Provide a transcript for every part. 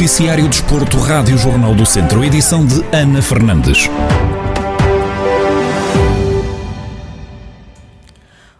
Noticiário Desporto, Rádio Jornal do Centro, edição de Ana Fernandes.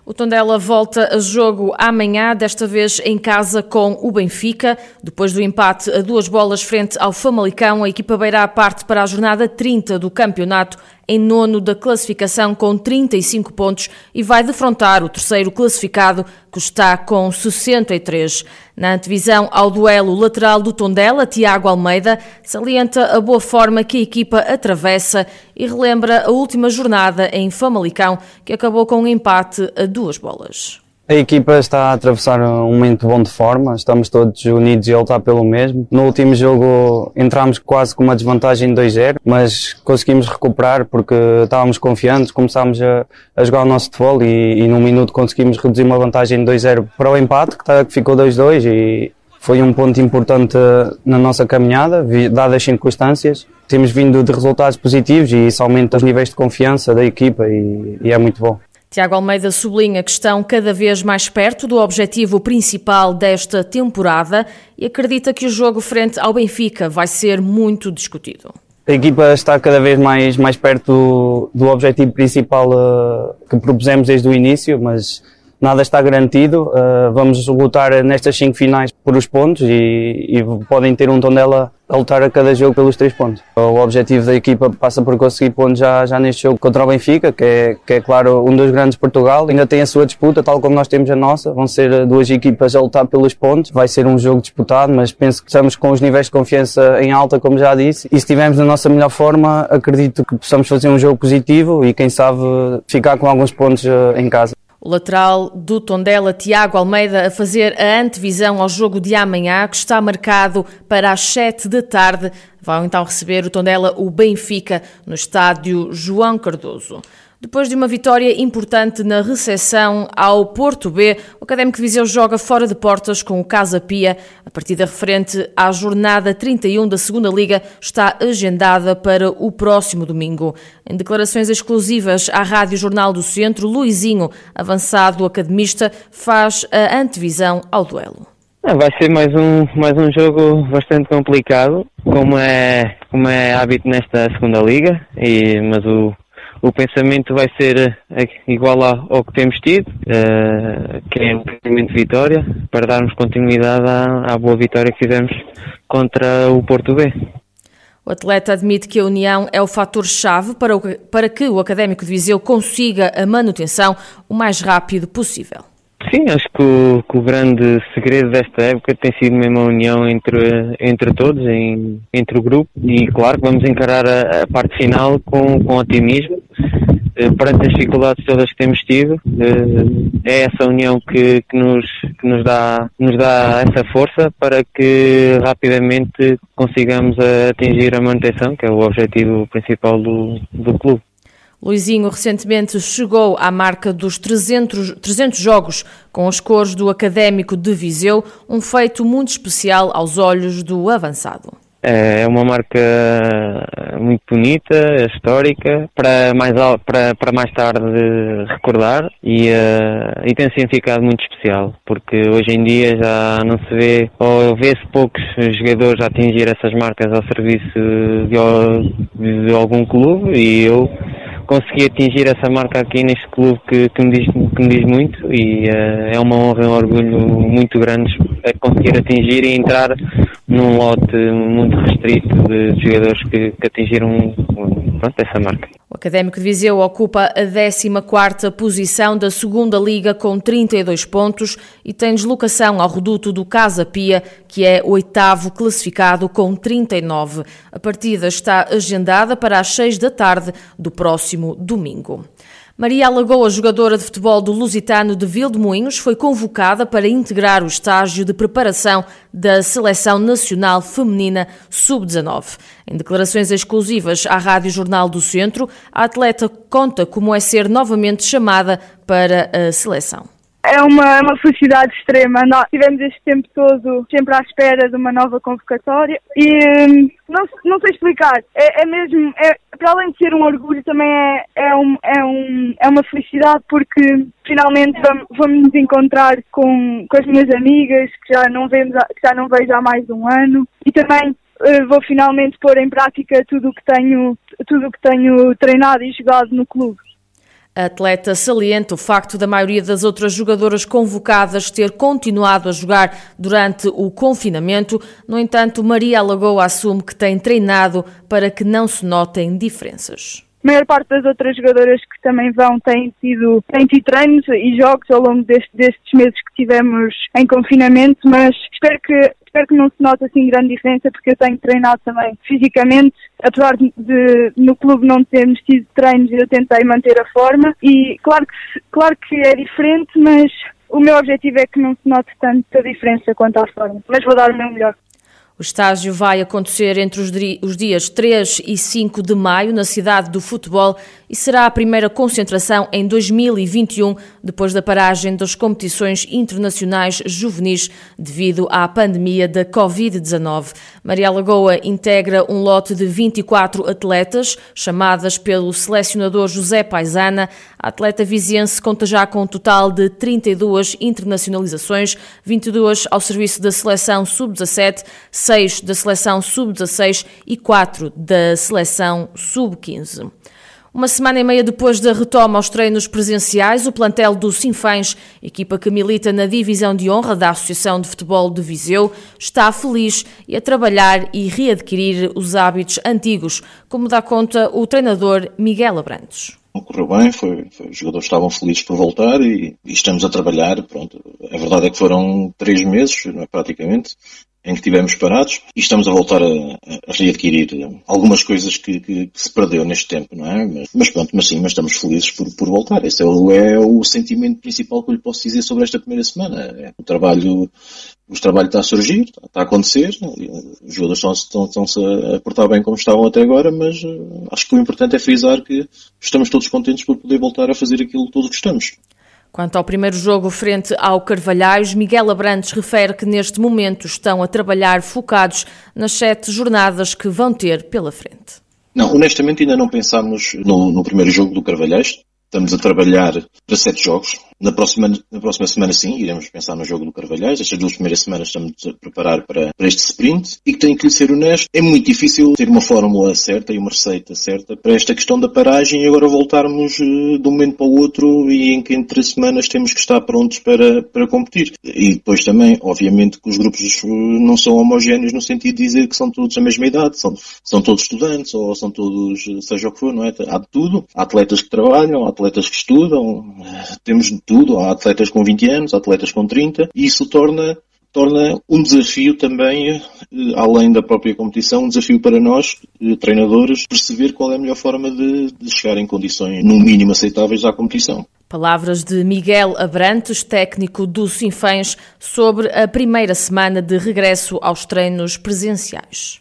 O Tondela volta a jogo amanhã, desta vez em casa com o Benfica. Depois do empate a duas bolas frente ao Famalicão, a equipa beira a parte para a jornada 30 do campeonato em nono da classificação com 35 pontos e vai defrontar o terceiro classificado, que está com 63. Na antevisão ao duelo lateral do Tondela, Tiago Almeida salienta a boa forma que a equipa atravessa e relembra a última jornada em Famalicão, que acabou com um empate a duas bolas. A equipa está a atravessar um momento bom de forma, estamos todos unidos e a lutar pelo mesmo. No último jogo entramos quase com uma desvantagem de 2-0, mas conseguimos recuperar porque estávamos confiantes, começámos a, a jogar o nosso futebol e, e num minuto conseguimos reduzir uma vantagem de 2-0 para o empate, que, tá, que ficou 2-2 e foi um ponto importante na nossa caminhada, dadas as circunstâncias. Temos vindo de resultados positivos e isso aumenta os níveis de confiança da equipa e, e é muito bom. Tiago Almeida sublinha que estão cada vez mais perto do objetivo principal desta temporada e acredita que o jogo frente ao Benfica vai ser muito discutido. A equipa está cada vez mais, mais perto do, do objetivo principal uh, que propusemos desde o início, mas nada está garantido. Uh, vamos lutar nestas cinco finais por os pontos e, e, podem ter um Tondela a lutar a cada jogo pelos três pontos. O objetivo da equipa passa por conseguir pontos já, já neste jogo contra o Benfica, que é, que é claro um dos grandes de Portugal. Ainda tem a sua disputa, tal como nós temos a nossa. Vão ser duas equipas a lutar pelos pontos. Vai ser um jogo disputado, mas penso que estamos com os níveis de confiança em alta, como já disse. E se estivermos na nossa melhor forma, acredito que possamos fazer um jogo positivo e quem sabe ficar com alguns pontos eh, em casa. O lateral do Tondela, Tiago Almeida, a fazer a antevisão ao jogo de amanhã, que está marcado para as 7 da tarde. Vão então receber o Tondela o Benfica no estádio João Cardoso. Depois de uma vitória importante na recepção ao Porto B, o Académico de Viseu joga fora de portas com o Casa Pia. A partida referente à jornada 31 da Segunda Liga está agendada para o próximo domingo. Em declarações exclusivas à Rádio Jornal do Centro, Luizinho, avançado academista, faz a antevisão ao duelo. Ah, vai ser mais um, mais um jogo bastante complicado, como é, como é hábito nesta segunda liga, e, mas o, o pensamento vai ser eh, igual ao que temos tido, uh, que é um pensamento de vitória, para darmos continuidade à, à boa vitória que fizemos contra o Porto B. O atleta admite que a união é o fator-chave para, para que o Académico de Viseu consiga a manutenção o mais rápido possível. Sim, acho que o, que o, grande segredo desta época tem sido mesmo a união entre, entre todos, em, entre o grupo, e claro que vamos encarar a, a parte final com, com otimismo, eh, perante as dificuldades todas que temos tido, eh, é essa união que, que, nos, que nos, dá, nos dá essa força para que rapidamente consigamos atingir a manutenção, que é o objetivo principal do, do clube. Luizinho recentemente chegou à marca dos 300, 300 jogos com as cores do Académico de Viseu, um feito muito especial aos olhos do avançado. É uma marca muito bonita, histórica, para mais, para, para mais tarde recordar e, uh, e tem significado muito especial, porque hoje em dia já não se vê, ou vê-se poucos jogadores a atingir essas marcas ao serviço de, de algum clube e eu consegui atingir essa marca aqui neste clube que, que, me, diz, que me diz muito e uh, é uma honra e um orgulho muito grandes conseguir atingir e entrar num lote muito restrito de jogadores que, que atingiram pronto, essa marca. Académico de Viseu ocupa a 14ª posição da segunda Liga com 32 pontos e tem deslocação ao reduto do Casa Pia, que é oitavo classificado com 39. A partida está agendada para as 6 da tarde do próximo domingo. Maria Alagoa, jogadora de futebol do Lusitano de Vildemoinhos, foi convocada para integrar o estágio de preparação da Seleção Nacional Feminina Sub-19. Em declarações exclusivas à Rádio Jornal do Centro, a atleta conta como é ser novamente chamada para a seleção. É uma, é uma felicidade extrema. Nós tivemos este tempo todo sempre à espera de uma nova convocatória e hum, não, não sei explicar. É, é mesmo, é, para além de ser um orgulho, também é, é, um, é, um, é uma felicidade porque finalmente vamos, vamos nos encontrar com, com as minhas amigas que já não vemos, que já não vejo há mais de um ano e também uh, vou finalmente pôr em prática tudo o que tenho, tudo o que tenho treinado e jogado no clube. A atleta salienta o facto da maioria das outras jogadoras convocadas ter continuado a jogar durante o confinamento. No entanto, Maria Alagoa assume que tem treinado para que não se notem diferenças. A maior parte das outras jogadoras que também vão têm tido, têm tido treinos e jogos ao longo deste, destes meses que tivemos em confinamento, mas espero que espero que não se note assim grande diferença porque eu tenho treinado também fisicamente, apesar de, de no clube não termos tido treinos, eu tentei manter a forma e claro que, claro que é diferente, mas o meu objetivo é que não se note tanta diferença quanto à forma, mas vou dar o meu melhor. O estágio vai acontecer entre os dias 3 e 5 de maio na cidade do futebol e será a primeira concentração em 2021, depois da paragem das competições internacionais juvenis devido à pandemia da Covid-19. Maria Lagoa integra um lote de 24 atletas, chamadas pelo selecionador José Paisana. A atleta viziense conta já com um total de 32 internacionalizações, 22 ao serviço da seleção sub-17, 6 da seleção sub-16 e 4 da seleção sub-15. Uma semana e meia depois da retoma aos treinos presenciais, o plantel do Sinfãs, equipa que milita na divisão de honra da Associação de Futebol de Viseu, está feliz e a trabalhar e readquirir os hábitos antigos, como dá conta o treinador Miguel Abrantes correu bem, foi, foi, os jogadores estavam felizes por voltar e, e, estamos a trabalhar. Pronto, a verdade é que foram três meses, é, praticamente, em que estivemos parados e estamos a voltar a, a readquirir algumas coisas que, que, se perdeu neste tempo, não é? Mas, mas, pronto, mas sim, mas estamos felizes por, por voltar. Esse é o, é o sentimento principal que eu lhe posso dizer sobre esta primeira semana. É, o trabalho, o trabalho está a surgir, está a acontecer, os jogadores estão, estão, estão-se a portar bem como estavam até agora, mas uh, acho que o importante é frisar que estamos todos contentes por poder voltar a fazer aquilo que estamos. Quanto ao primeiro jogo frente ao Carvalhais, Miguel Abrantes refere que neste momento estão a trabalhar focados nas sete jornadas que vão ter pela frente. Não, honestamente ainda não pensámos no, no primeiro jogo do Carvalhais. Estamos a trabalhar para sete jogos. Na próxima, na próxima semana, sim, iremos pensar no jogo do Carvalhais. Estas duas primeiras semanas estamos a preparar para, para este sprint. E que tenho que lhe ser honesto, é muito difícil ter uma fórmula certa e uma receita certa para esta questão da paragem e agora voltarmos uh, de um momento para o outro e em que entre semanas temos que estar prontos para, para competir. E depois também, obviamente, que os grupos uh, não são homogéneos no sentido de dizer que são todos da mesma idade, são, são todos estudantes ou são todos, seja o que for, não é? Há de tudo. Há atletas que trabalham, há atletas que estudam, temos tudo. Há atletas com 20 anos, atletas com 30, e isso torna torna um desafio também, eh, além da própria competição, um desafio para nós, eh, treinadores, perceber qual é a melhor forma de, de chegar em condições, no mínimo, aceitáveis à competição. Palavras de Miguel Abrantes, técnico do Sinfãs, sobre a primeira semana de regresso aos treinos presenciais.